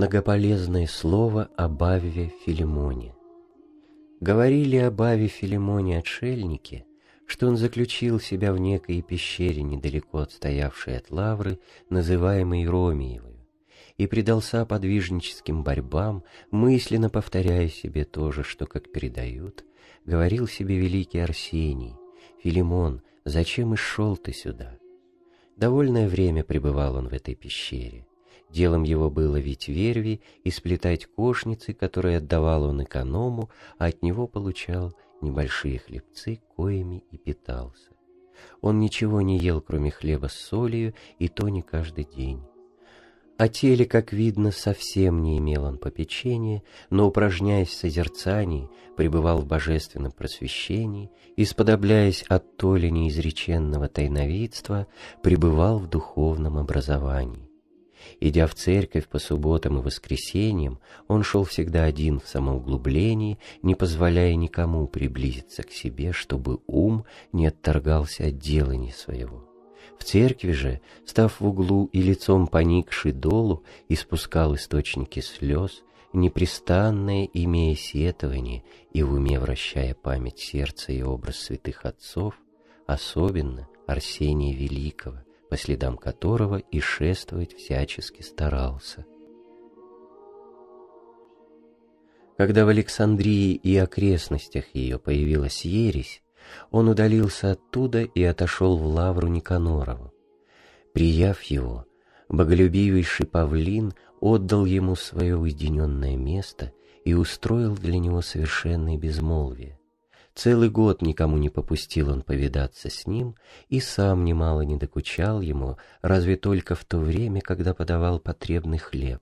Многополезное слово об Авве Филимоне. Говорили об Аве Филимоне отшельники, что он заключил себя в некой пещере, недалеко отстоявшей от Лавры, называемой Ромиевой, и предался подвижническим борьбам, мысленно повторяя себе то же, что, как передают, говорил себе великий Арсений, «Филимон, зачем и шел ты сюда?» Довольное время пребывал он в этой пещере. Делом его было ведь верви и сплетать кошницы, которые отдавал он эконому, а от него получал небольшие хлебцы, коими и питался. Он ничего не ел, кроме хлеба с солью, и то не каждый день. О теле, как видно, совсем не имел он попечения, но, упражняясь в созерцании, пребывал в божественном просвещении и, сподобляясь от то ли неизреченного тайновидства, пребывал в духовном образовании. Идя в церковь по субботам и воскресеньям, он шел всегда один в самоуглублении, не позволяя никому приблизиться к себе, чтобы ум не отторгался от делания своего. В церкви же, став в углу и лицом поникший долу, испускал источники слез, непрестанное имея сетование и в уме вращая память сердца и образ святых отцов, особенно Арсения Великого, по следам которого и шествовать всячески старался. Когда в Александрии и окрестностях ее появилась ересь, он удалился оттуда и отошел в лавру Никанорову. Прияв его, боголюбивейший павлин отдал ему свое уединенное место и устроил для него совершенное безмолвие. Целый год никому не попустил он повидаться с ним, и сам немало не докучал ему, разве только в то время, когда подавал потребный хлеб.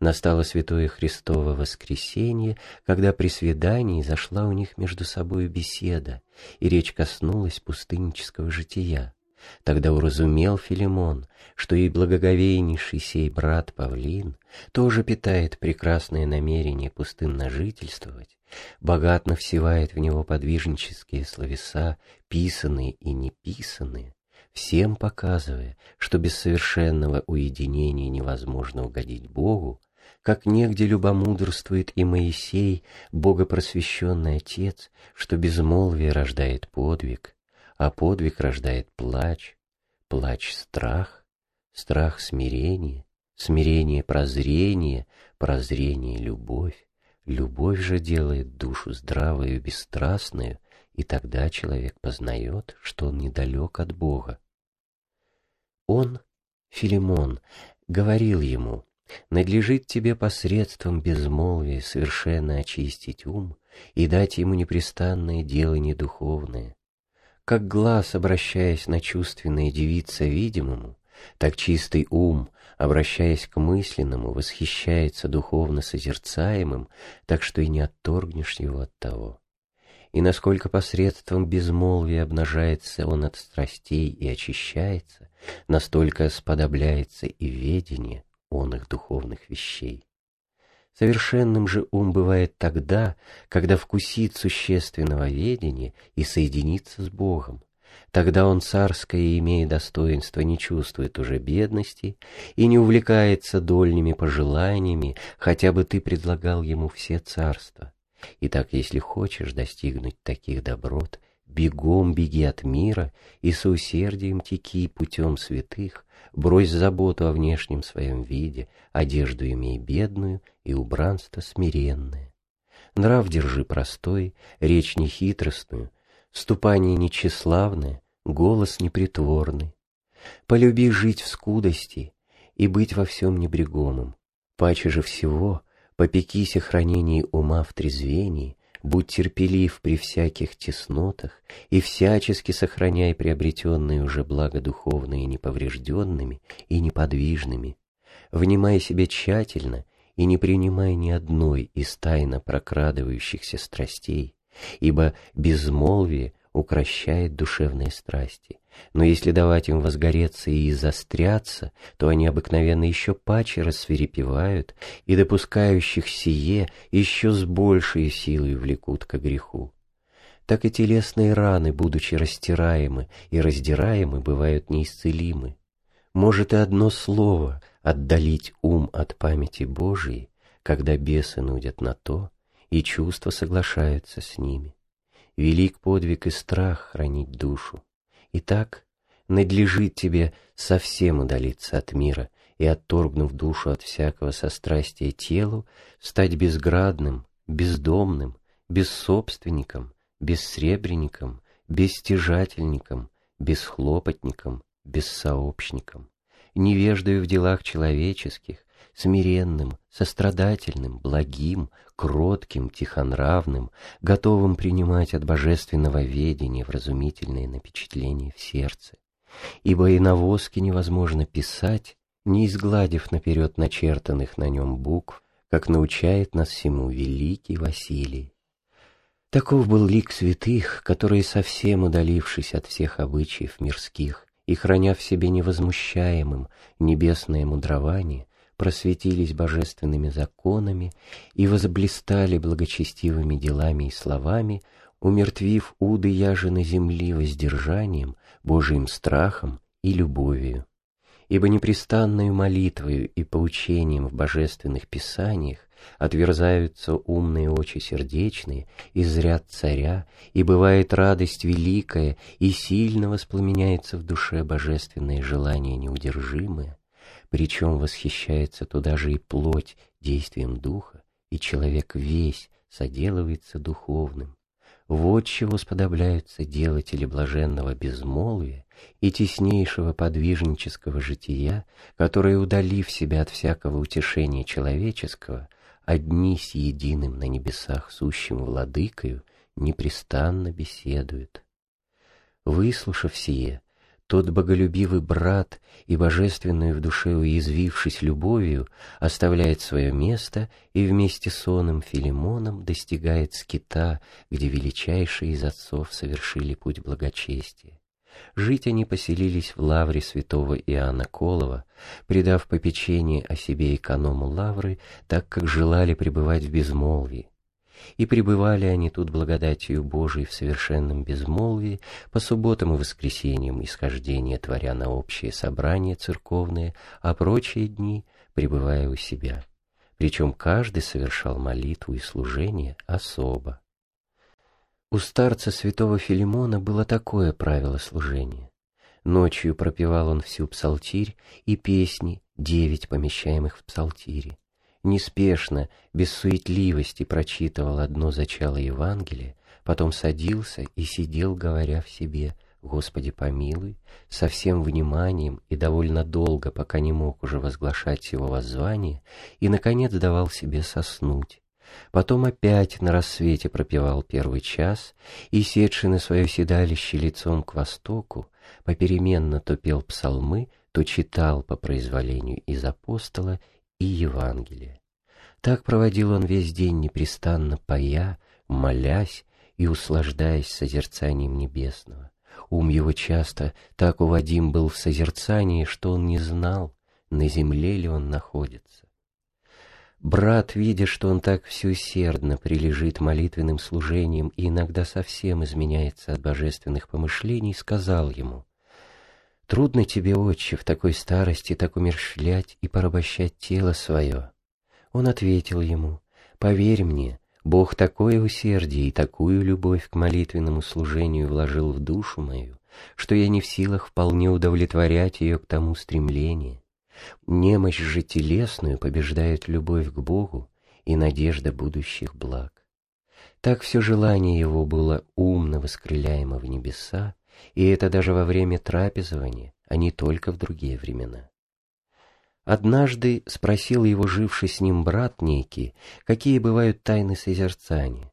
Настало святое Христово воскресенье, когда при свидании зашла у них между собой беседа, и речь коснулась пустыннического жития. Тогда уразумел Филимон, что и благоговейнейший сей брат Павлин тоже питает прекрасное намерение пустынно жительствовать, богатно всевает в него подвижнические словеса, писанные и неписанные, всем показывая, что без совершенного уединения невозможно угодить Богу, как негде любомудрствует и Моисей, богопросвещенный отец, что безмолвие рождает подвиг, а подвиг рождает плач, плач — страх, страх — смирение, смирение — прозрение, прозрение — любовь, любовь же делает душу здравую и бесстрастную, и тогда человек познает, что он недалек от Бога. Он, Филимон, говорил ему, надлежит тебе посредством безмолвия совершенно очистить ум и дать ему непрестанное делание духовное, как глаз, обращаясь на чувственное девица видимому, так чистый ум, обращаясь к мысленному, восхищается духовно созерцаемым, так что и не отторгнешь его от того. И насколько посредством безмолвия обнажается он от страстей и очищается, настолько сподобляется и ведение он их духовных вещей. Совершенным же ум бывает тогда, когда вкусит существенного ведения и соединится с Богом. Тогда он царское, имея достоинство, не чувствует уже бедности и не увлекается дольными пожеланиями, хотя бы ты предлагал ему все царства. Итак, если хочешь достигнуть таких доброт, бегом беги от мира и с усердием теки путем святых, брось заботу о внешнем своем виде, одежду имей бедную и убранство смиренное. Нрав держи простой, речь нехитростную, ступание нечеславное, голос непритворный. Полюби жить в скудости и быть во всем небрегомым. Паче же всего попекись о хранении ума в трезвении, будь терпелив при всяких теснотах и всячески сохраняй приобретенные уже благо духовные неповрежденными и неподвижными. Внимай себе тщательно и не принимай ни одной из тайно прокрадывающихся страстей, ибо безмолвие укращает душевные страсти. Но если давать им возгореться и застряться, то они обыкновенно еще паче рассверепевают и допускающих сие еще с большей силой влекут ко греху. Так и телесные раны, будучи растираемы и раздираемы, бывают неисцелимы. Может и одно слово, отдалить ум от памяти Божией, когда бесы нудят на то, и чувства соглашаются с ними. Велик подвиг и страх хранить душу. Итак, надлежит тебе совсем удалиться от мира и, отторгнув душу от всякого сострастия телу, стать безградным, бездомным, бессобственником, бессребренником, бесстяжательником, бесхлопотником, бессообщником, невеждою в делах человеческих, смиренным, сострадательным, благим, кротким, тихонравным, готовым принимать от божественного ведения вразумительные напечатления в сердце. Ибо и на воске невозможно писать, не изгладив наперед начертанных на нем букв, как научает нас всему великий Василий. Таков был лик святых, которые, совсем удалившись от всех обычаев мирских и храня в себе невозмущаемым небесное мудрование, просветились божественными законами и возблистали благочестивыми делами и словами, умертвив уды яжины земли воздержанием, Божиим страхом и любовью. Ибо непрестанную молитвою и поучением в божественных писаниях отверзаются умные очи сердечные, и зрят царя, и бывает радость великая, и сильно воспламеняется в душе божественное желание неудержимое, причем восхищается туда же и плоть действием духа, и человек весь соделывается духовным. Вот чего сподобляются делатели блаженного безмолвия и теснейшего подвижнического жития, которые, удалив себя от всякого утешения человеческого, одни с единым на небесах сущим владыкою непрестанно беседуют. Выслушав сие, тот боголюбивый брат и божественную в душе уязвившись любовью, оставляет свое место и вместе с оным Филимоном достигает скита, где величайшие из отцов совершили путь благочестия. Жить они поселились в лавре святого Иоанна Колова, придав попечение о себе эконому лавры, так как желали пребывать в безмолвии, и пребывали они тут благодатью Божией в совершенном безмолвии, по субботам и воскресеньям исхождения творя на общее собрание церковное, а прочие дни пребывая у себя. Причем каждый совершал молитву и служение особо. У старца святого Филимона было такое правило служения. Ночью пропевал он всю псалтирь и песни, девять помещаемых в псалтире неспешно, без суетливости прочитывал одно зачало Евангелия, потом садился и сидел, говоря в себе «Господи помилуй», со всем вниманием и довольно долго, пока не мог уже возглашать его воззвание, и, наконец, давал себе соснуть. Потом опять на рассвете пропевал первый час, и, седший на свое седалище лицом к востоку, попеременно то пел псалмы, то читал по произволению из апостола и Евангелия. Так проводил он весь день непрестанно поя, молясь и услаждаясь созерцанием небесного. Ум его часто так уводим был в созерцании, что он не знал, на земле ли он находится. Брат, видя, что он так всеусердно прилежит молитвенным служением и иногда совсем изменяется от божественных помышлений, сказал ему, «Трудно тебе, отче, в такой старости так умерщвлять и порабощать тело свое. Он ответил ему, «Поверь мне, Бог такое усердие и такую любовь к молитвенному служению вложил в душу мою, что я не в силах вполне удовлетворять ее к тому стремлению. Немощь же телесную побеждает любовь к Богу и надежда будущих благ. Так все желание его было умно воскрыляемо в небеса, и это даже во время трапезования, а не только в другие времена. Однажды спросил его живший с ним брат некий, какие бывают тайны созерцания.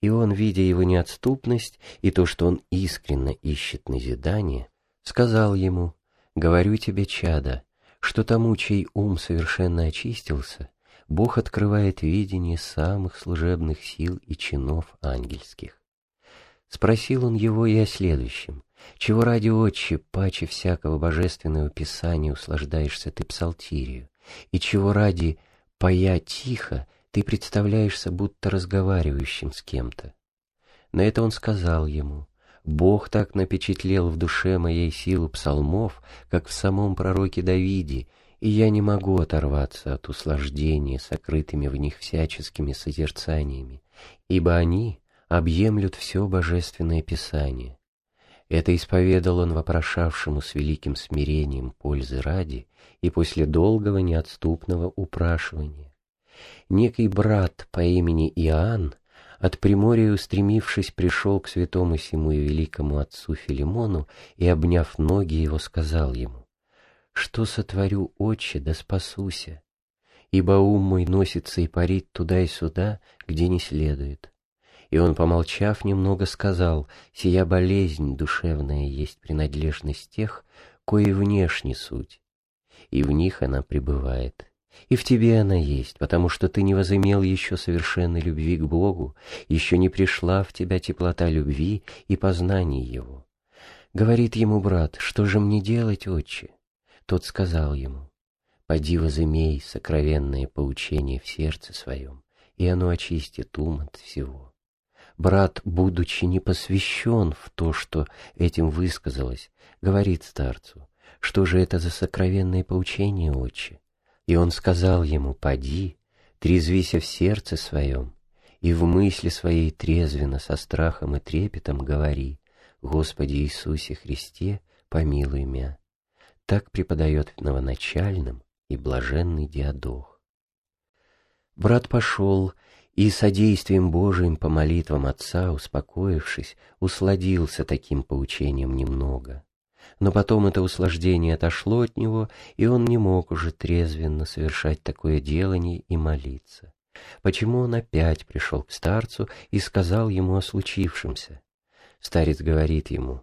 И он, видя его неотступность и то, что он искренно ищет назидание, сказал ему, «Говорю тебе, чада, что тому, чей ум совершенно очистился, Бог открывает видение самых служебных сил и чинов ангельских. Спросил он его и о следующем. Чего ради, отче, паче всякого божественного писания услаждаешься ты псалтирию? И чего ради, поя тихо, ты представляешься будто разговаривающим с кем-то? На это он сказал ему, «Бог так напечатлел в душе моей силу псалмов, как в самом пророке Давиде, и я не могу оторваться от услаждения, сокрытыми в них всяческими созерцаниями, ибо они объемлют все божественное писание. Это исповедал он вопрошавшему с великим смирением пользы ради и после долгого неотступного упрашивания. Некий брат по имени Иоанн, от Приморья устремившись, пришел к святому сему и великому отцу Филимону и, обняв ноги его, сказал ему, «Что сотворю, отче, да спасуся, ибо ум мой носится и парит туда и сюда, где не следует». И он, помолчав немного, сказал, «Сия болезнь душевная есть принадлежность тех, кои внешне суть, и в них она пребывает. И в тебе она есть, потому что ты не возымел еще совершенной любви к Богу, еще не пришла в тебя теплота любви и познание Его. Говорит ему брат, что же мне делать, отче? Тот сказал ему, поди возымей сокровенное поучение в сердце своем, и оно очистит ум от всего. Брат, будучи не посвящен в то, что этим высказалось, говорит старцу, что же это за сокровенное поучение, отче? И он сказал ему, «Поди, трезвися в сердце своем, и в мысли своей трезвенно, со страхом и трепетом говори, Господи Иисусе Христе, помилуй меня». Так преподает новоначальным и блаженный диадох. Брат пошел, и содействием Божиим по молитвам отца, успокоившись, усладился таким поучением немного. Но потом это услаждение отошло от него, и он не мог уже трезвенно совершать такое делание и молиться. Почему он опять пришел к старцу и сказал ему о случившемся? Старец говорит ему,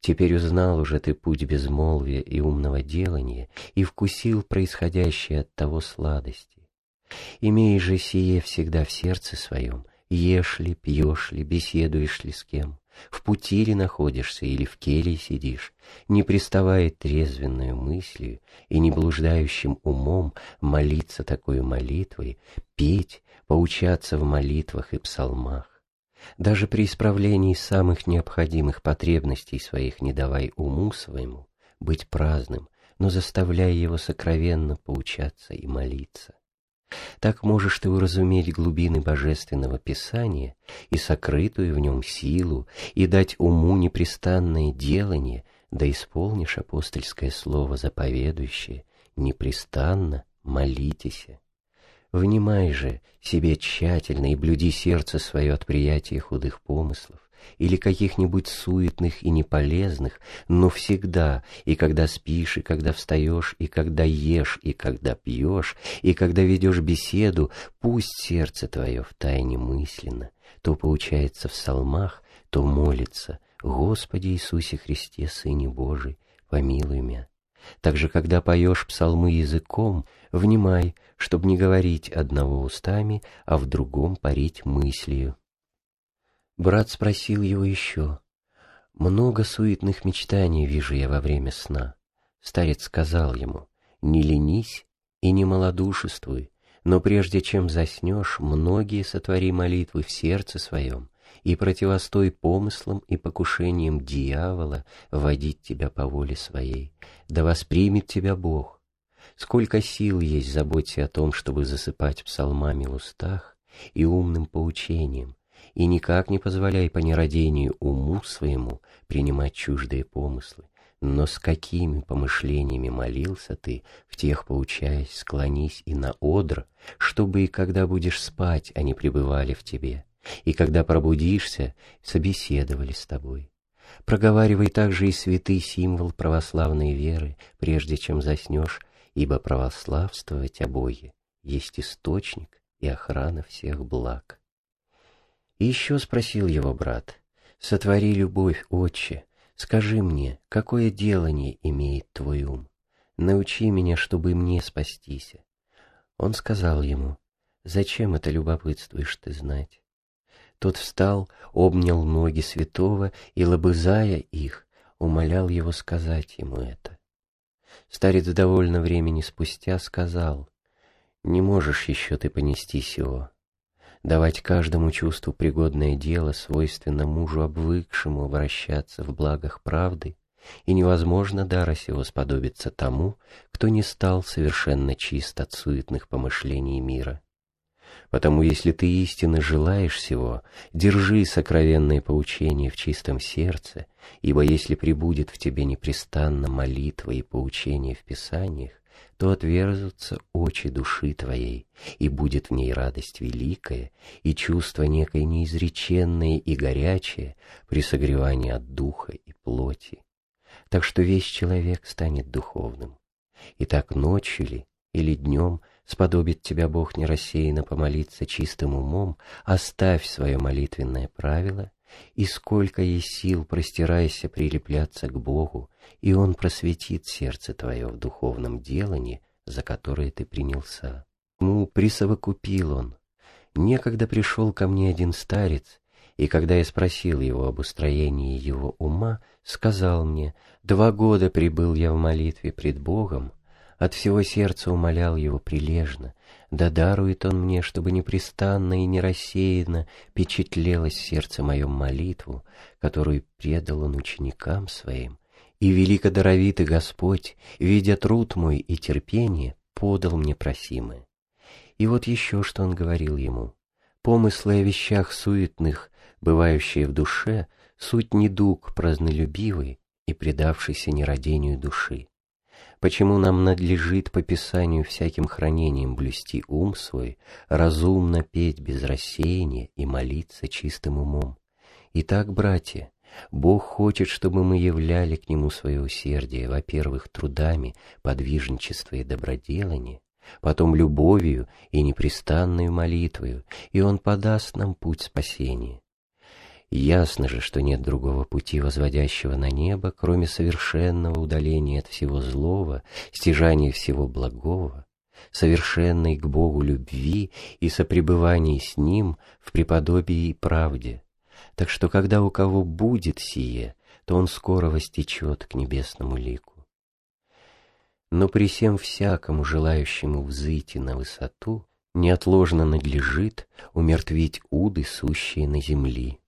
«Теперь узнал уже ты путь безмолвия и умного делания и вкусил происходящее от того сладости. Имей же сие всегда в сердце своем, ешь ли, пьешь ли, беседуешь ли с кем, в пути ли находишься или в келье сидишь, не приставая трезвенную мыслью и не блуждающим умом молиться такой молитвой, петь, поучаться в молитвах и псалмах. Даже при исправлении самых необходимых потребностей своих не давай уму своему быть праздным, но заставляй его сокровенно поучаться и молиться. Так можешь ты уразуметь глубины Божественного Писания и сокрытую в нем силу, и дать уму непрестанное делание, да исполнишь апостольское слово заповедующее, непрестанно молитесь. Внимай же себе тщательно и блюди сердце свое от приятия худых помыслов, или каких-нибудь суетных и неполезных, но всегда, и когда спишь, и когда встаешь, и когда ешь, и когда пьешь, и когда ведешь беседу, пусть сердце твое в тайне мысленно, то поучается в псалмах, то молится, «Господи Иисусе Христе, Сыне Божий, помилуй меня». Также, когда поешь псалмы языком, внимай, чтобы не говорить одного устами, а в другом парить мыслью. Брат спросил его еще. «Много суетных мечтаний вижу я во время сна». Старец сказал ему, «Не ленись и не малодушествуй, но прежде чем заснешь, многие сотвори молитвы в сердце своем и противостой помыслам и покушениям дьявола водить тебя по воле своей, да воспримет тебя Бог. Сколько сил есть заботься о том, чтобы засыпать псалмами в устах и умным поучением, и никак не позволяй по нерадению уму своему принимать чуждые помыслы. Но с какими помышлениями молился ты, в тех поучаясь, склонись и на одр, чтобы и когда будешь спать, они пребывали в тебе, и когда пробудишься, собеседовали с тобой. Проговаривай также и святый символ православной веры, прежде чем заснешь, ибо православствовать о Боге есть источник и охрана всех благ. И еще спросил его брат, «Сотвори любовь, отче, скажи мне, какое делание имеет твой ум? Научи меня, чтобы мне спастись». Он сказал ему, «Зачем это любопытствуешь ты знать?» Тот встал, обнял ноги святого и, лобызая их, умолял его сказать ему это. Старец довольно времени спустя сказал, «Не можешь еще ты понести сего, давать каждому чувству пригодное дело, свойственно мужу обвыкшему обращаться в благах правды, и невозможно дара сего сподобиться тому, кто не стал совершенно чист от суетных помышлений мира. Потому если ты истинно желаешь всего, держи сокровенное поучение в чистом сердце, ибо если прибудет в тебе непрестанно молитва и поучение в Писаниях, то отверзутся очи души твоей, и будет в ней радость великая, и чувство некое неизреченное и горячее при согревании от духа и плоти. Так что весь человек станет духовным. И так ночью ли или днем сподобит тебя Бог не рассеянно помолиться чистым умом, оставь свое молитвенное правило, и сколько есть сил простирайся прилепляться к Богу, и Он просветит сердце твое в духовном делании, за которое ты принялся. Ему присовокупил он. Некогда пришел ко мне один старец, и когда я спросил его об устроении его ума, сказал мне, «Два года прибыл я в молитве пред Богом, от всего сердца умолял его прилежно, да дарует он мне, чтобы непрестанно и не рассеянно впечатлелось в сердце моем молитву, которую предал он ученикам своим, и великодоровитый Господь, видя труд мой и терпение, подал мне просимое. И вот еще что он говорил ему. Помыслы о вещах суетных, бывающие в душе, суть недуг празднолюбивый и предавшийся нерадению души почему нам надлежит по Писанию всяким хранением блюсти ум свой, разумно петь без рассеяния и молиться чистым умом. Итак, братья, Бог хочет, чтобы мы являли к Нему свое усердие, во-первых, трудами, подвижничество и доброделание, потом любовью и непрестанной молитвою, и Он подаст нам путь спасения. Ясно же, что нет другого пути, возводящего на небо, кроме совершенного удаления от всего злого, стяжания всего благого, совершенной к Богу любви и сопребывания с Ним в преподобии и правде. Так что, когда у кого будет сие, то он скоро востечет к небесному лику. Но при всем всякому желающему взыти на высоту, неотложно надлежит умертвить уды, сущие на земли.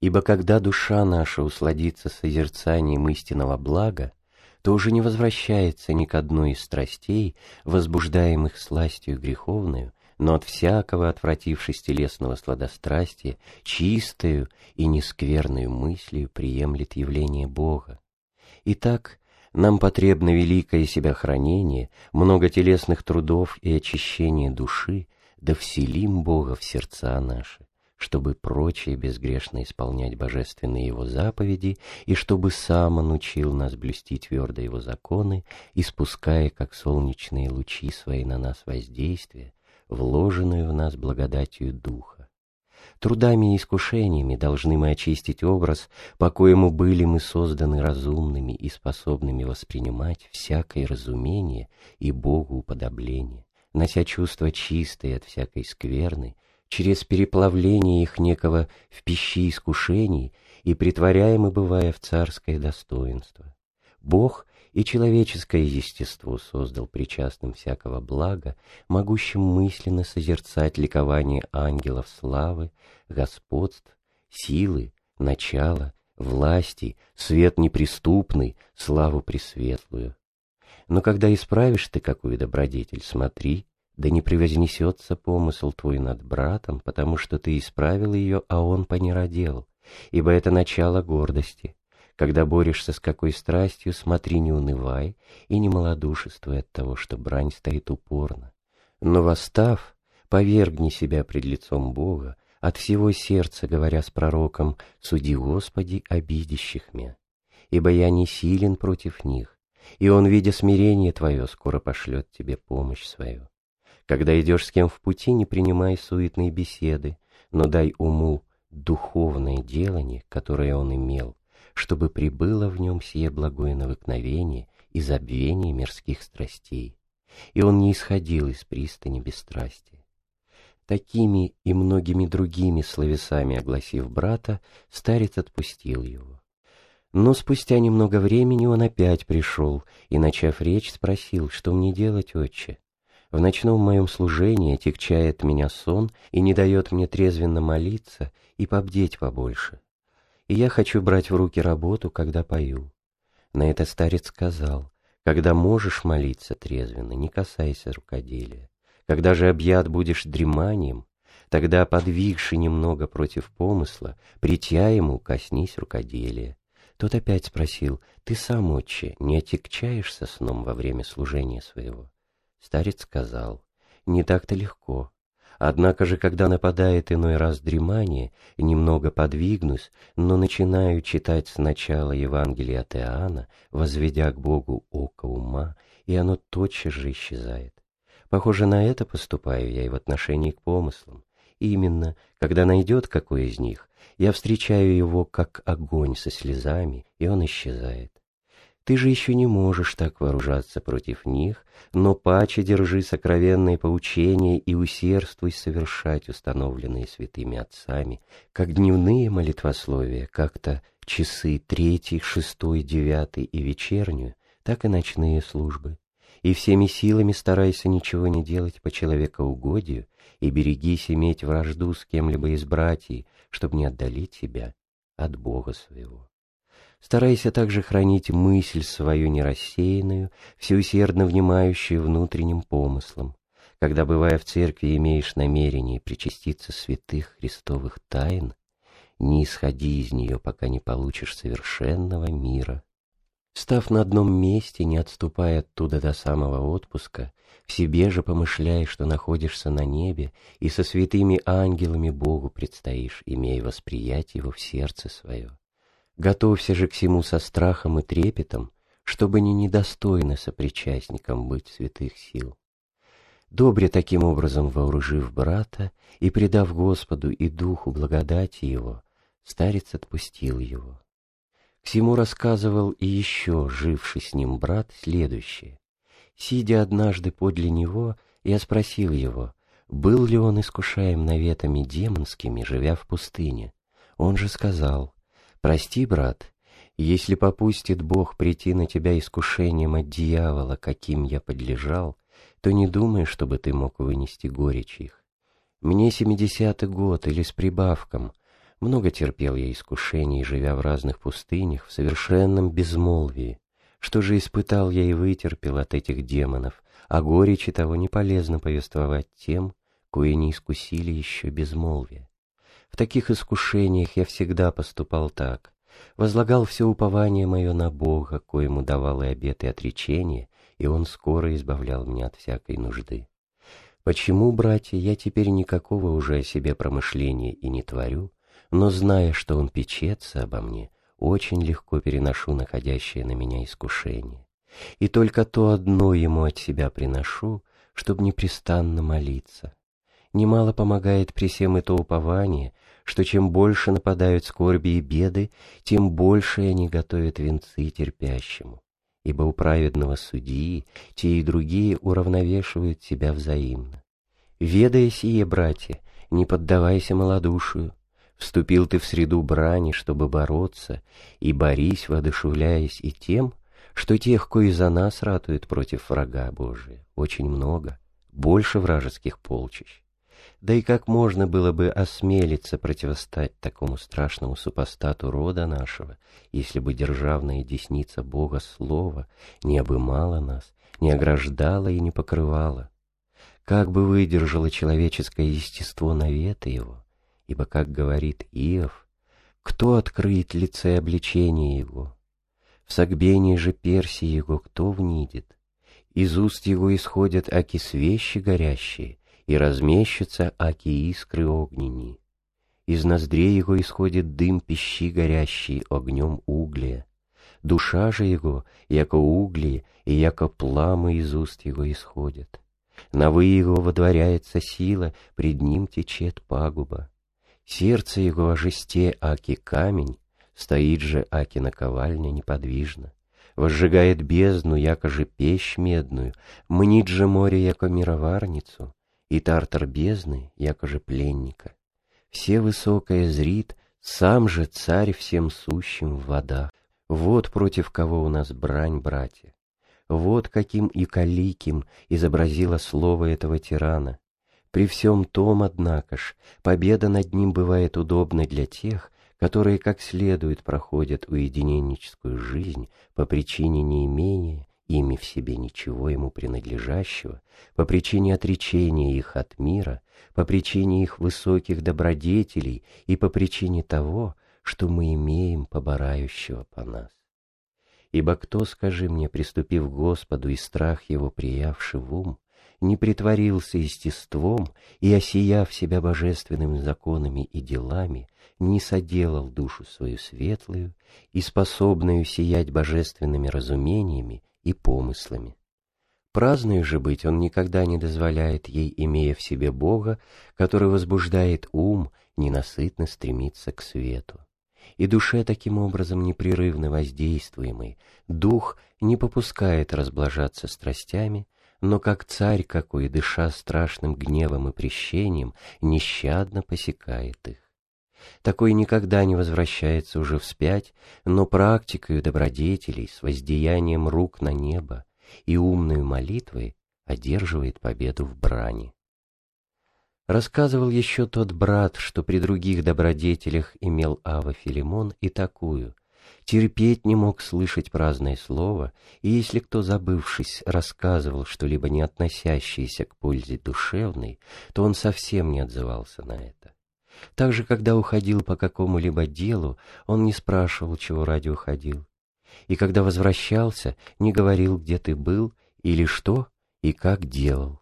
Ибо когда душа наша усладится созерцанием истинного блага, то уже не возвращается ни к одной из страстей, возбуждаемых сластью греховную, но от всякого отвратившись телесного сладострастия, чистою и нескверную мыслью приемлет явление Бога. Итак, нам потребно великое себя хранение, много телесных трудов и очищение души, да вселим Бога в сердца наши чтобы прочие безгрешно исполнять божественные его заповеди, и чтобы сам он учил нас блюсти твердо его законы, испуская, как солнечные лучи свои на нас воздействие, вложенную в нас благодатью Духа. Трудами и искушениями должны мы очистить образ, по коему были мы созданы разумными и способными воспринимать всякое разумение и Богу уподобление, нося чувства чистые от всякой скверны, через переплавление их некого в пищи искушений и притворяемы бывая в царское достоинство. Бог и человеческое естество создал причастным всякого блага, могущим мысленно созерцать ликование ангелов славы, господств, силы, начала, власти, свет неприступный, славу пресветлую. Но когда исправишь ты какую добродетель, смотри, да не превознесется помысл твой над братом, потому что ты исправил ее, а он понеродел, ибо это начало гордости. Когда борешься с какой страстью, смотри, не унывай и не малодушествуй от того, что брань стоит упорно. Но восстав, повергни себя пред лицом Бога, от всего сердца, говоря с пророком, «Суди, Господи, обидящих меня, ибо я не силен против них, и Он, видя смирение Твое, скоро пошлет Тебе помощь свою». Когда идешь с кем в пути, не принимай суетные беседы, но дай уму духовное делание, которое он имел, чтобы прибыло в нем сие благое навыкновение и забвение мирских страстей, и он не исходил из пристани бесстрастия. Такими и многими другими словесами огласив брата, старец отпустил его. Но спустя немного времени он опять пришел и, начав речь, спросил, что мне делать, отче? В ночном моем служении тягчает меня сон и не дает мне трезвенно молиться и побдеть побольше. И я хочу брать в руки работу, когда пою. На это старец сказал, когда можешь молиться трезвенно, не касайся рукоделия. Когда же объят будешь дреманием, тогда, подвигши немного против помысла, притя ему, коснись рукоделия. Тот опять спросил, «Ты сам, отче, не отягчаешься сном во время служения своего?» Старец сказал, «Не так-то легко. Однако же, когда нападает иной раз дремание, немного подвигнусь, но начинаю читать сначала Евангелие от Иоанна, возведя к Богу око ума, и оно тотчас же исчезает. Похоже, на это поступаю я и в отношении к помыслам. Именно, когда найдет какой из них, я встречаю его как огонь со слезами, и он исчезает. Ты же еще не можешь так вооружаться против них, но паче держи сокровенные поучения и усердствуй совершать установленные святыми отцами, как дневные молитвословия, как-то часы третий, шестой, девятый и вечернюю, так и ночные службы. И всеми силами старайся ничего не делать по человекоугодию, и берегись иметь вражду с кем-либо из братьев, чтобы не отдалить себя от Бога своего. Старайся также хранить мысль свою нерассеянную, всеусердно внимающую внутренним помыслом. Когда, бывая в церкви, имеешь намерение причаститься святых христовых тайн, не исходи из нее, пока не получишь совершенного мира. Став на одном месте, не отступая оттуда до самого отпуска, в себе же помышляй, что находишься на небе, и со святыми ангелами Богу предстоишь, имея восприятие его в сердце свое. Готовься же к всему со страхом и трепетом, чтобы не недостойно сопричастником быть святых сил. Добре таким образом вооружив брата и предав Господу и Духу благодати его, старец отпустил его. К всему рассказывал и еще живший с ним брат следующее. Сидя однажды подле него, я спросил его, был ли он искушаем наветами демонскими, живя в пустыне. Он же сказал, Прости, брат, если попустит Бог прийти на тебя искушением от дьявола, каким я подлежал, то не думай, чтобы ты мог вынести горечь их. Мне семидесятый год или с прибавком. Много терпел я искушений, живя в разных пустынях, в совершенном безмолвии. Что же испытал я и вытерпел от этих демонов, а горечи того не полезно повествовать тем, кои не искусили еще безмолвие. В таких искушениях я всегда поступал так. Возлагал все упование мое на Бога, коему давал и обет и отречение, и Он скоро избавлял меня от всякой нужды. Почему, братья, я теперь никакого уже о себе промышления и не творю, но, зная, что Он печется обо мне, очень легко переношу находящее на меня искушение. И только то одно Ему от себя приношу, чтобы непрестанно молиться. Немало помогает при всем это упование, что чем больше нападают скорби и беды, тем больше они готовят венцы терпящему. Ибо у праведного судьи те и другие уравновешивают себя взаимно. Ведая сие, братья, не поддавайся малодушию. Вступил ты в среду брани, чтобы бороться, и борись, воодушевляясь и тем, что тех, кои за нас ратуют против врага Божия, очень много, больше вражеских полчищ. Да и как можно было бы осмелиться противостать такому страшному супостату рода нашего, если бы державная десница Бога Слова не обымала нас, не ограждала и не покрывала? Как бы выдержало человеческое естество наветы его? Ибо, как говорит Иов, кто открыет лице обличения его? В согбении же перси его кто внидит? Из уст его исходят аки свещи горящие, и размещутся аки искры огнени. Из ноздрей его исходит дым пищи горящий огнем угля. Душа же его, яко угли, и яко пламы из уст его исходят. На вы его водворяется сила, пред ним течет пагуба. Сердце его о жесте аки камень, стоит же аки наковальня неподвижно. Возжигает бездну, яко же печь медную, мнит же море, яко мироварницу, и тартар бездны, якоже пленника. Все высокое зрит, сам же царь всем сущим в водах. Вот против кого у нас брань, братья. Вот каким и каликим изобразило слово этого тирана. При всем том, однако ж, победа над ним бывает удобной для тех, которые как следует проходят уединенническую жизнь по причине неимения ими в себе ничего ему принадлежащего, по причине отречения их от мира, по причине их высоких добродетелей и по причине того, что мы имеем поборающего по нас. Ибо кто, скажи мне, приступив к Господу и страх его приявший в ум, не притворился естеством и, осияв себя божественными законами и делами, не соделал душу свою светлую и способную сиять божественными разумениями и помыслами. Праздной же быть он никогда не дозволяет ей, имея в себе Бога, который возбуждает ум, ненасытно стремиться к свету. И душе таким образом непрерывно воздействуемой, дух не попускает разблажаться страстями, но как царь какой, дыша страшным гневом и прещением, нещадно посекает их. Такой никогда не возвращается уже вспять, но практикою добродетелей с воздеянием рук на небо и умной молитвой одерживает победу в брани. Рассказывал еще тот брат, что при других добродетелях имел Ава Филимон и такую. Терпеть не мог слышать праздное слово, и если кто, забывшись, рассказывал что-либо не относящееся к пользе душевной, то он совсем не отзывался на это. Также, когда уходил по какому-либо делу, он не спрашивал, чего ради уходил. И когда возвращался, не говорил, где ты был, или что и как делал.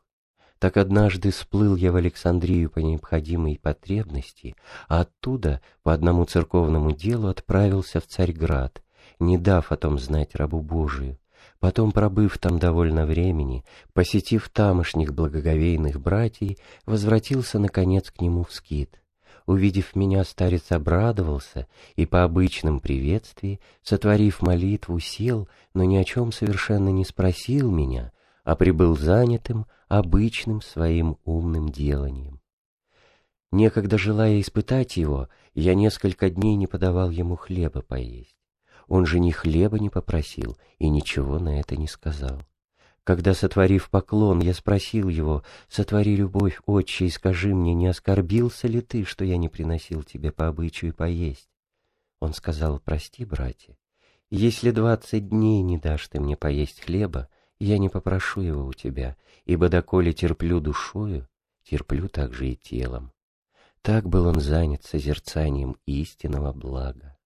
Так однажды сплыл я в Александрию по необходимой потребности, а оттуда по одному церковному делу отправился в Царьград, не дав о том знать рабу Божию. Потом, пробыв там довольно времени, посетив тамошних благоговейных братьев, возвратился, наконец, к нему в скит. Увидев меня, старец обрадовался и по обычным приветствии, сотворив молитву, сел, но ни о чем совершенно не спросил меня, а прибыл занятым обычным своим умным деланием. Некогда желая испытать его, я несколько дней не подавал ему хлеба поесть. Он же ни хлеба не попросил и ничего на это не сказал. Когда, сотворив поклон, я спросил его, «Сотвори любовь, отче, и скажи мне, не оскорбился ли ты, что я не приносил тебе по обычаю поесть?» Он сказал, «Прости, братья, если двадцать дней не дашь ты мне поесть хлеба, я не попрошу его у тебя, ибо доколе терплю душою, терплю также и телом». Так был он занят созерцанием истинного блага.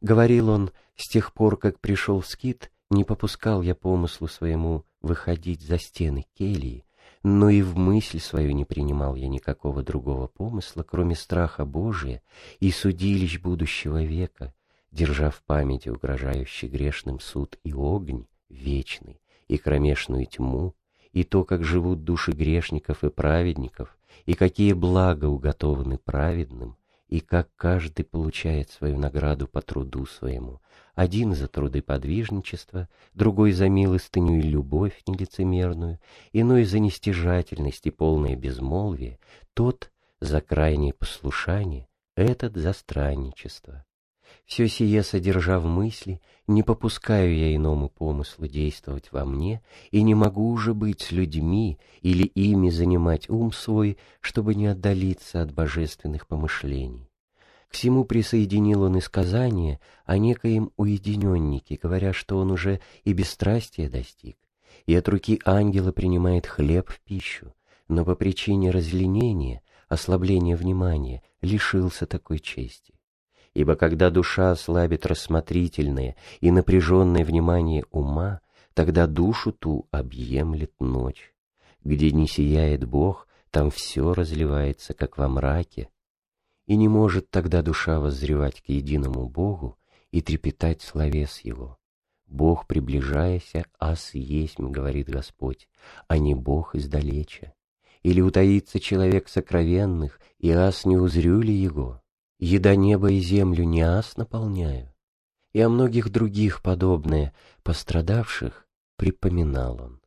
Говорил он, с тех пор, как пришел в скит, не попускал я помыслу своему выходить за стены кельи, но и в мысль свою не принимал я никакого другого помысла, кроме страха Божия и судилищ будущего века, держа в памяти угрожающий грешным суд и огонь вечный, и кромешную тьму, и то, как живут души грешников и праведников, и какие блага уготованы праведным, и как каждый получает свою награду по труду своему, один за труды подвижничества, другой за милостыню и любовь нелицемерную, иной за нестяжательность и полное безмолвие, тот за крайнее послушание, этот за странничество. Все сие содержа в мысли, не попускаю я иному помыслу действовать во мне, и не могу уже быть с людьми или ими занимать ум свой, чтобы не отдалиться от божественных помышлений. К всему присоединил он и сказание о некоем уединеннике, говоря, что он уже и бесстрастия достиг, и от руки ангела принимает хлеб в пищу, но по причине разленения, ослабления внимания, лишился такой чести. Ибо когда душа ослабит рассмотрительное и напряженное внимание ума, тогда душу ту объемлет ночь. Где не сияет Бог, там все разливается, как во мраке, и не может тогда душа воззревать к единому Богу и трепетать словес Его. Бог, приближаяся, ас есть, говорит Господь, а не Бог издалеча. Или утаится человек сокровенных, и ас не узрю ли его? Еда неба и землю не ас наполняю. И о многих других подобное, пострадавших, припоминал он.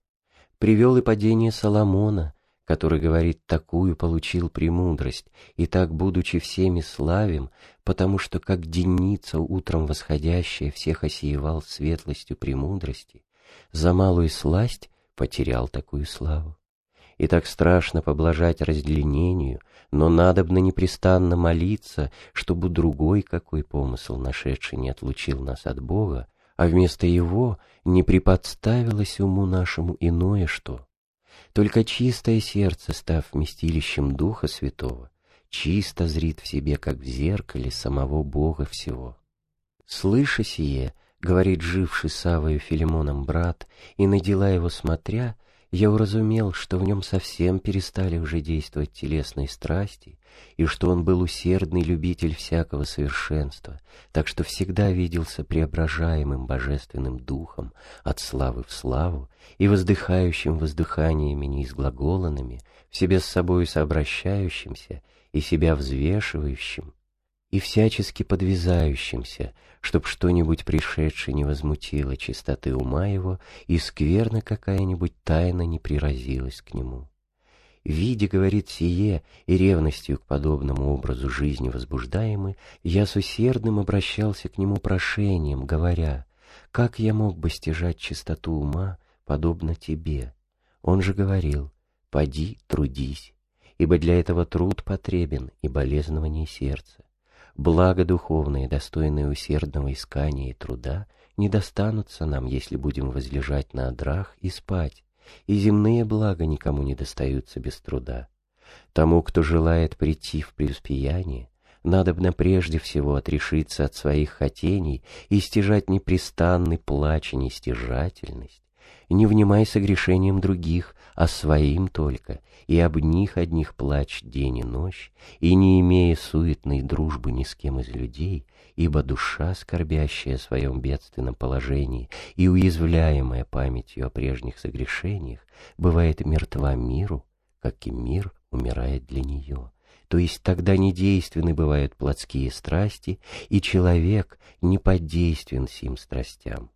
Привел и падение Соломона, который говорит «такую получил премудрость, и так, будучи всеми славим, потому что, как денница утром восходящая, всех осеевал светлостью премудрости, за малую сласть потерял такую славу. И так страшно поблажать разделению, но надобно непрестанно молиться, чтобы другой какой помысл нашедший не отлучил нас от Бога, а вместо его не приподставилось уму нашему иное что. Только чистое сердце, став вместилищем Духа Святого, чисто зрит в себе, как в зеркале, самого Бога всего. Слыша сие, говорит живший Савою Филимоном брат, и на дела его смотря, я уразумел, что в нем совсем перестали уже действовать телесные страсти, и что он был усердный любитель всякого совершенства, так что всегда виделся преображаемым божественным духом от славы в славу и воздыхающим воздыханиями неизглаголанными, в себе с собою сообращающимся и себя взвешивающим, и всячески подвязающимся, чтоб что-нибудь пришедшее не возмутило чистоты ума его, и скверно какая-нибудь тайна не приразилась к нему. Видя, говорит сие, и ревностью к подобному образу жизни возбуждаемый, я с усердным обращался к нему прошением, говоря, как я мог бы стяжать чистоту ума, подобно тебе? Он же говорил, поди, трудись, ибо для этого труд потребен и болезнование сердца. Благо духовные, достойные усердного искания и труда, не достанутся нам, если будем возлежать на одрах и спать, и земные блага никому не достаются без труда. Тому, кто желает прийти в преуспеяние, надобно прежде всего отрешиться от своих хотений и стяжать непрестанный плач и нестяжательность, не внимай согрешением других, а своим только, и об них одних плачь день и ночь, и не имея суетной дружбы ни с кем из людей, ибо душа, скорбящая о своем бедственном положении и уязвляемая памятью о прежних согрешениях, бывает мертва миру, как и мир умирает для нее. То есть тогда недейственны бывают плотские страсти, и человек не поддействен сим страстям.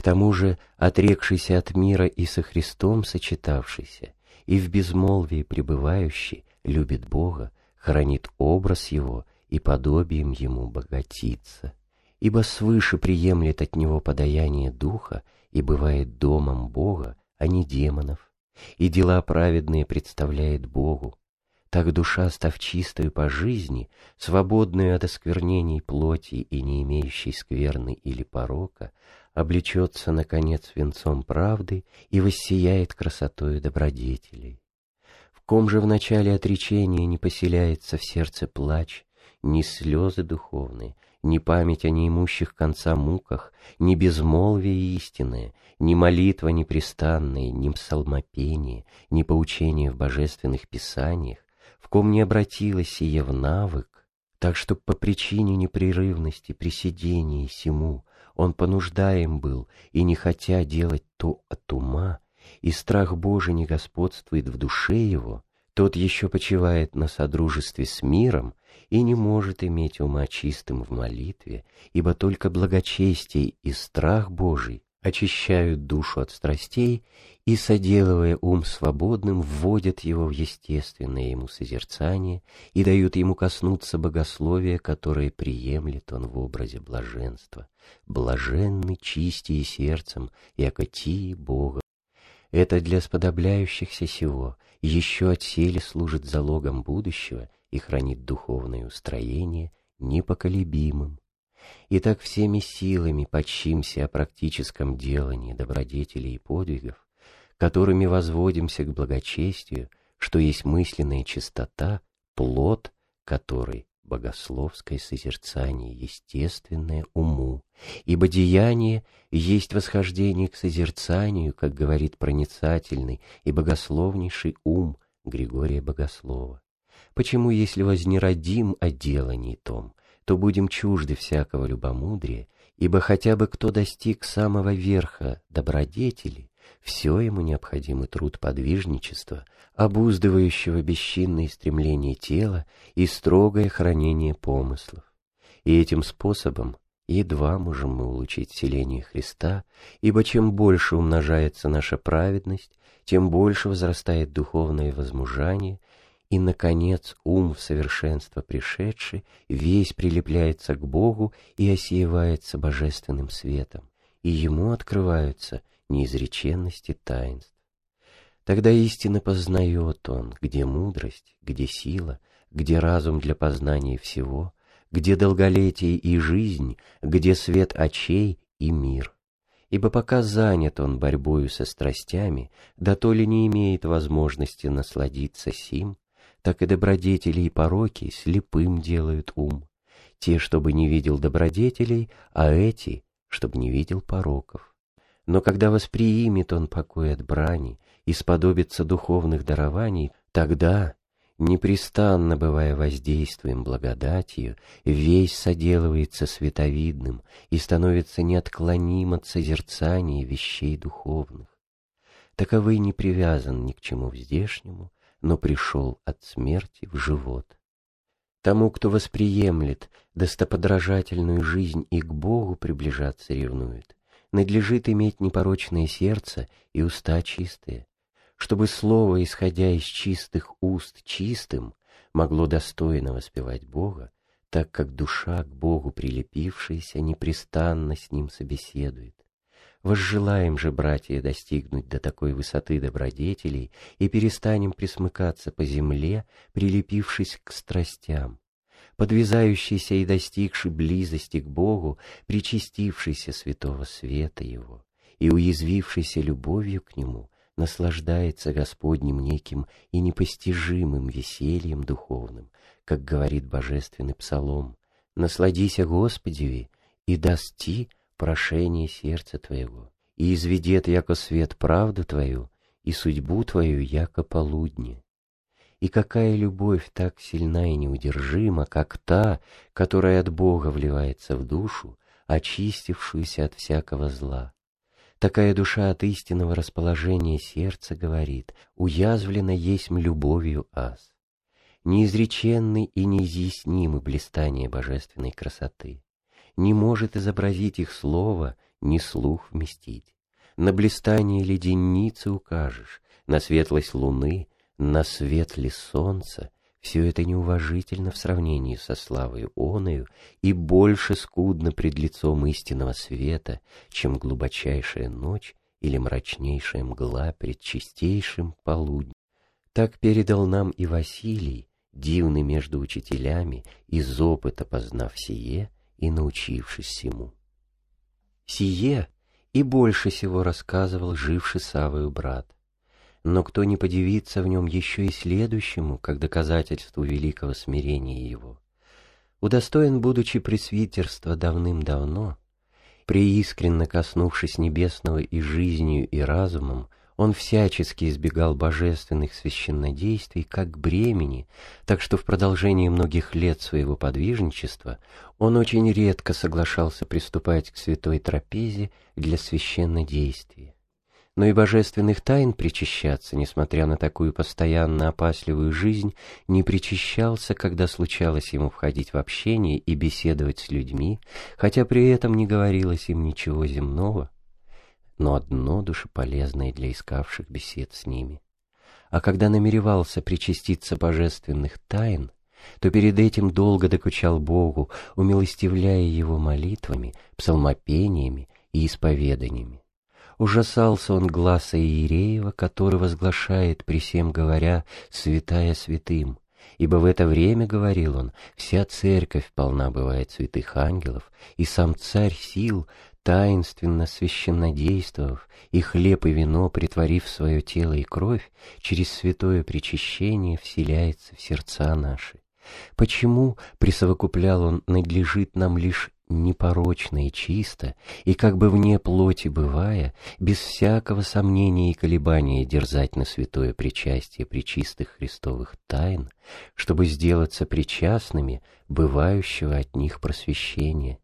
К тому же, отрекшийся от мира и со Христом сочетавшийся, и в безмолвии пребывающий, любит Бога, хранит образ Его и подобием Ему богатится, ибо свыше приемлет от Него подаяние Духа и бывает домом Бога, а не демонов, и дела праведные представляет Богу. Так душа, став чистою по жизни, свободную от осквернений плоти и не имеющей скверны или порока, облечется, наконец, венцом правды и воссияет красотою добродетелей. В ком же в начале отречения не поселяется в сердце плач, ни слезы духовные, ни память о неимущих конца муках, ни безмолвие истинное, ни молитва непрестанная, ни псалмопение, ни поучение в божественных писаниях, в ком не обратилось сие в навык, так что по причине непрерывности при сидении сему он понуждаем был, и не хотя делать то от ума, и страх Божий не господствует в душе его, тот еще почивает на содружестве с миром и не может иметь ума чистым в молитве, ибо только благочестие и страх Божий очищают душу от страстей и, соделывая ум свободным, вводят его в естественное ему созерцание и дают ему коснуться богословия, которое приемлет он в образе блаженства. Блаженный, чистие сердцем, яко тии Бога. Это для сподобляющихся сего еще от сели служит залогом будущего и хранит духовное устроение непоколебимым, и так всеми силами подчимся о практическом делании добродетелей и подвигов, которыми возводимся к благочестию, что есть мысленная чистота, плод которой богословское созерцание естественное уму, ибо деяние есть восхождение к созерцанию, как говорит проницательный и богословнейший ум Григория Богослова. Почему, если вознеродим о делании том, то будем чужды всякого любомудрия, ибо хотя бы кто достиг самого верха добродетели, все ему необходимый труд подвижничества, обуздывающего бесчинные стремления тела и строгое хранение помыслов. И этим способом едва можем мы улучшить селение Христа, ибо чем больше умножается наша праведность, тем больше возрастает духовное возмужание и, наконец, ум в совершенство пришедший, весь прилепляется к Богу и осеивается божественным светом, и ему открываются неизреченности таинств. Тогда истинно познает он, где мудрость, где сила, где разум для познания всего, где долголетие и жизнь, где свет очей и мир. Ибо пока занят он борьбою со страстями, да то ли не имеет возможности насладиться сим, так и добродетели и пороки слепым делают ум. Те, чтобы не видел добродетелей, а эти, чтобы не видел пороков. Но когда восприимет он покой от брани и сподобится духовных дарований, тогда, непрестанно бывая воздействием благодатью, весь соделывается световидным и становится неотклоним от созерцания вещей духовных. Таковый не привязан ни к чему в здешнему, но пришел от смерти в живот. Тому, кто восприемлет достоподражательную жизнь и к Богу приближаться ревнует, надлежит иметь непорочное сердце и уста чистые, чтобы слово, исходя из чистых уст чистым, могло достойно воспевать Бога, так как душа к Богу прилепившаяся непрестанно с Ним собеседует. Возжелаем же, братья, достигнуть до такой высоты добродетелей и перестанем присмыкаться по земле, прилепившись к страстям. Подвязающийся и достигший близости к Богу, причастившийся святого света Его и уязвившийся любовью к Нему, наслаждается Господним неким и непостижимым весельем духовным, как говорит божественный псалом. «Насладися Господеви, и даст ти прошение сердца твоего, и изведет яко свет правду твою, и судьбу твою яко полудне. И какая любовь так сильна и неудержима, как та, которая от Бога вливается в душу, очистившуюся от всякого зла. Такая душа от истинного расположения сердца говорит, уязвлена есть любовью аз. Неизреченный и неизъяснимый блистание божественной красоты не может изобразить их слово, ни слух вместить. На блистание леденицы укажешь, на светлость луны, на свет ли солнца, все это неуважительно в сравнении со славой оною и больше скудно пред лицом истинного света, чем глубочайшая ночь или мрачнейшая мгла пред чистейшим полуднем. Так передал нам и Василий, дивный между учителями, из опыта познав сие, и научившись всему. Сие и больше всего рассказывал живший Савою брат. Но кто не подивится в нем еще и следующему, как доказательству великого смирения его. Удостоен, будучи пресвитерства давным-давно, преискренно коснувшись небесного и жизнью, и разумом, он всячески избегал божественных священнодействий как бремени, так что в продолжении многих лет своего подвижничества он очень редко соглашался приступать к святой трапезе для священнодействия. Но и божественных тайн причащаться, несмотря на такую постоянно опасливую жизнь, не причащался, когда случалось ему входить в общение и беседовать с людьми, хотя при этом не говорилось им ничего земного, но одно душеполезное для искавших бесед с ними. А когда намеревался причаститься божественных тайн, то перед этим долго докучал Богу, умилостивляя его молитвами, псалмопениями и исповеданиями. Ужасался он глаза Иереева, который возглашает, при всем говоря, «святая святым», ибо в это время, говорил он, вся церковь полна бывает святых ангелов, и сам царь сил таинственно священнодействовав и хлеб и вино, притворив свое тело и кровь, через святое причащение вселяется в сердца наши. Почему, присовокуплял он, надлежит нам лишь непорочно и чисто, и как бы вне плоти бывая, без всякого сомнения и колебания дерзать на святое причастие причистых христовых тайн, чтобы сделаться причастными бывающего от них просвещения,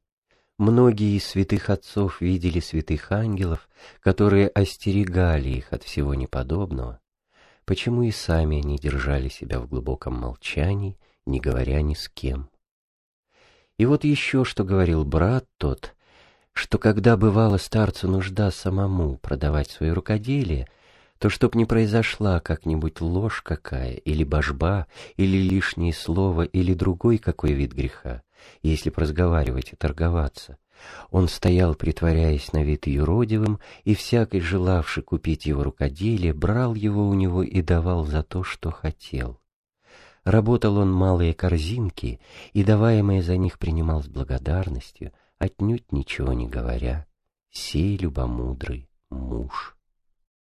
Многие из святых отцов видели святых ангелов, которые остерегали их от всего неподобного, почему и сами они держали себя в глубоком молчании, не говоря ни с кем. И вот еще что говорил брат тот, что когда бывала старцу нужда самому продавать свое рукоделие, то чтоб не произошла как-нибудь ложь какая, или божба, или лишнее слово, или другой какой вид греха, если разговаривать и торговаться, Он стоял, притворяясь на вид юродивым, и всякий, желавший купить его рукоделие, брал его у него и давал за то, что хотел. Работал он малые корзинки, и даваемое за них принимал с благодарностью, отнюдь ничего не говоря. Сей любомудрый муж.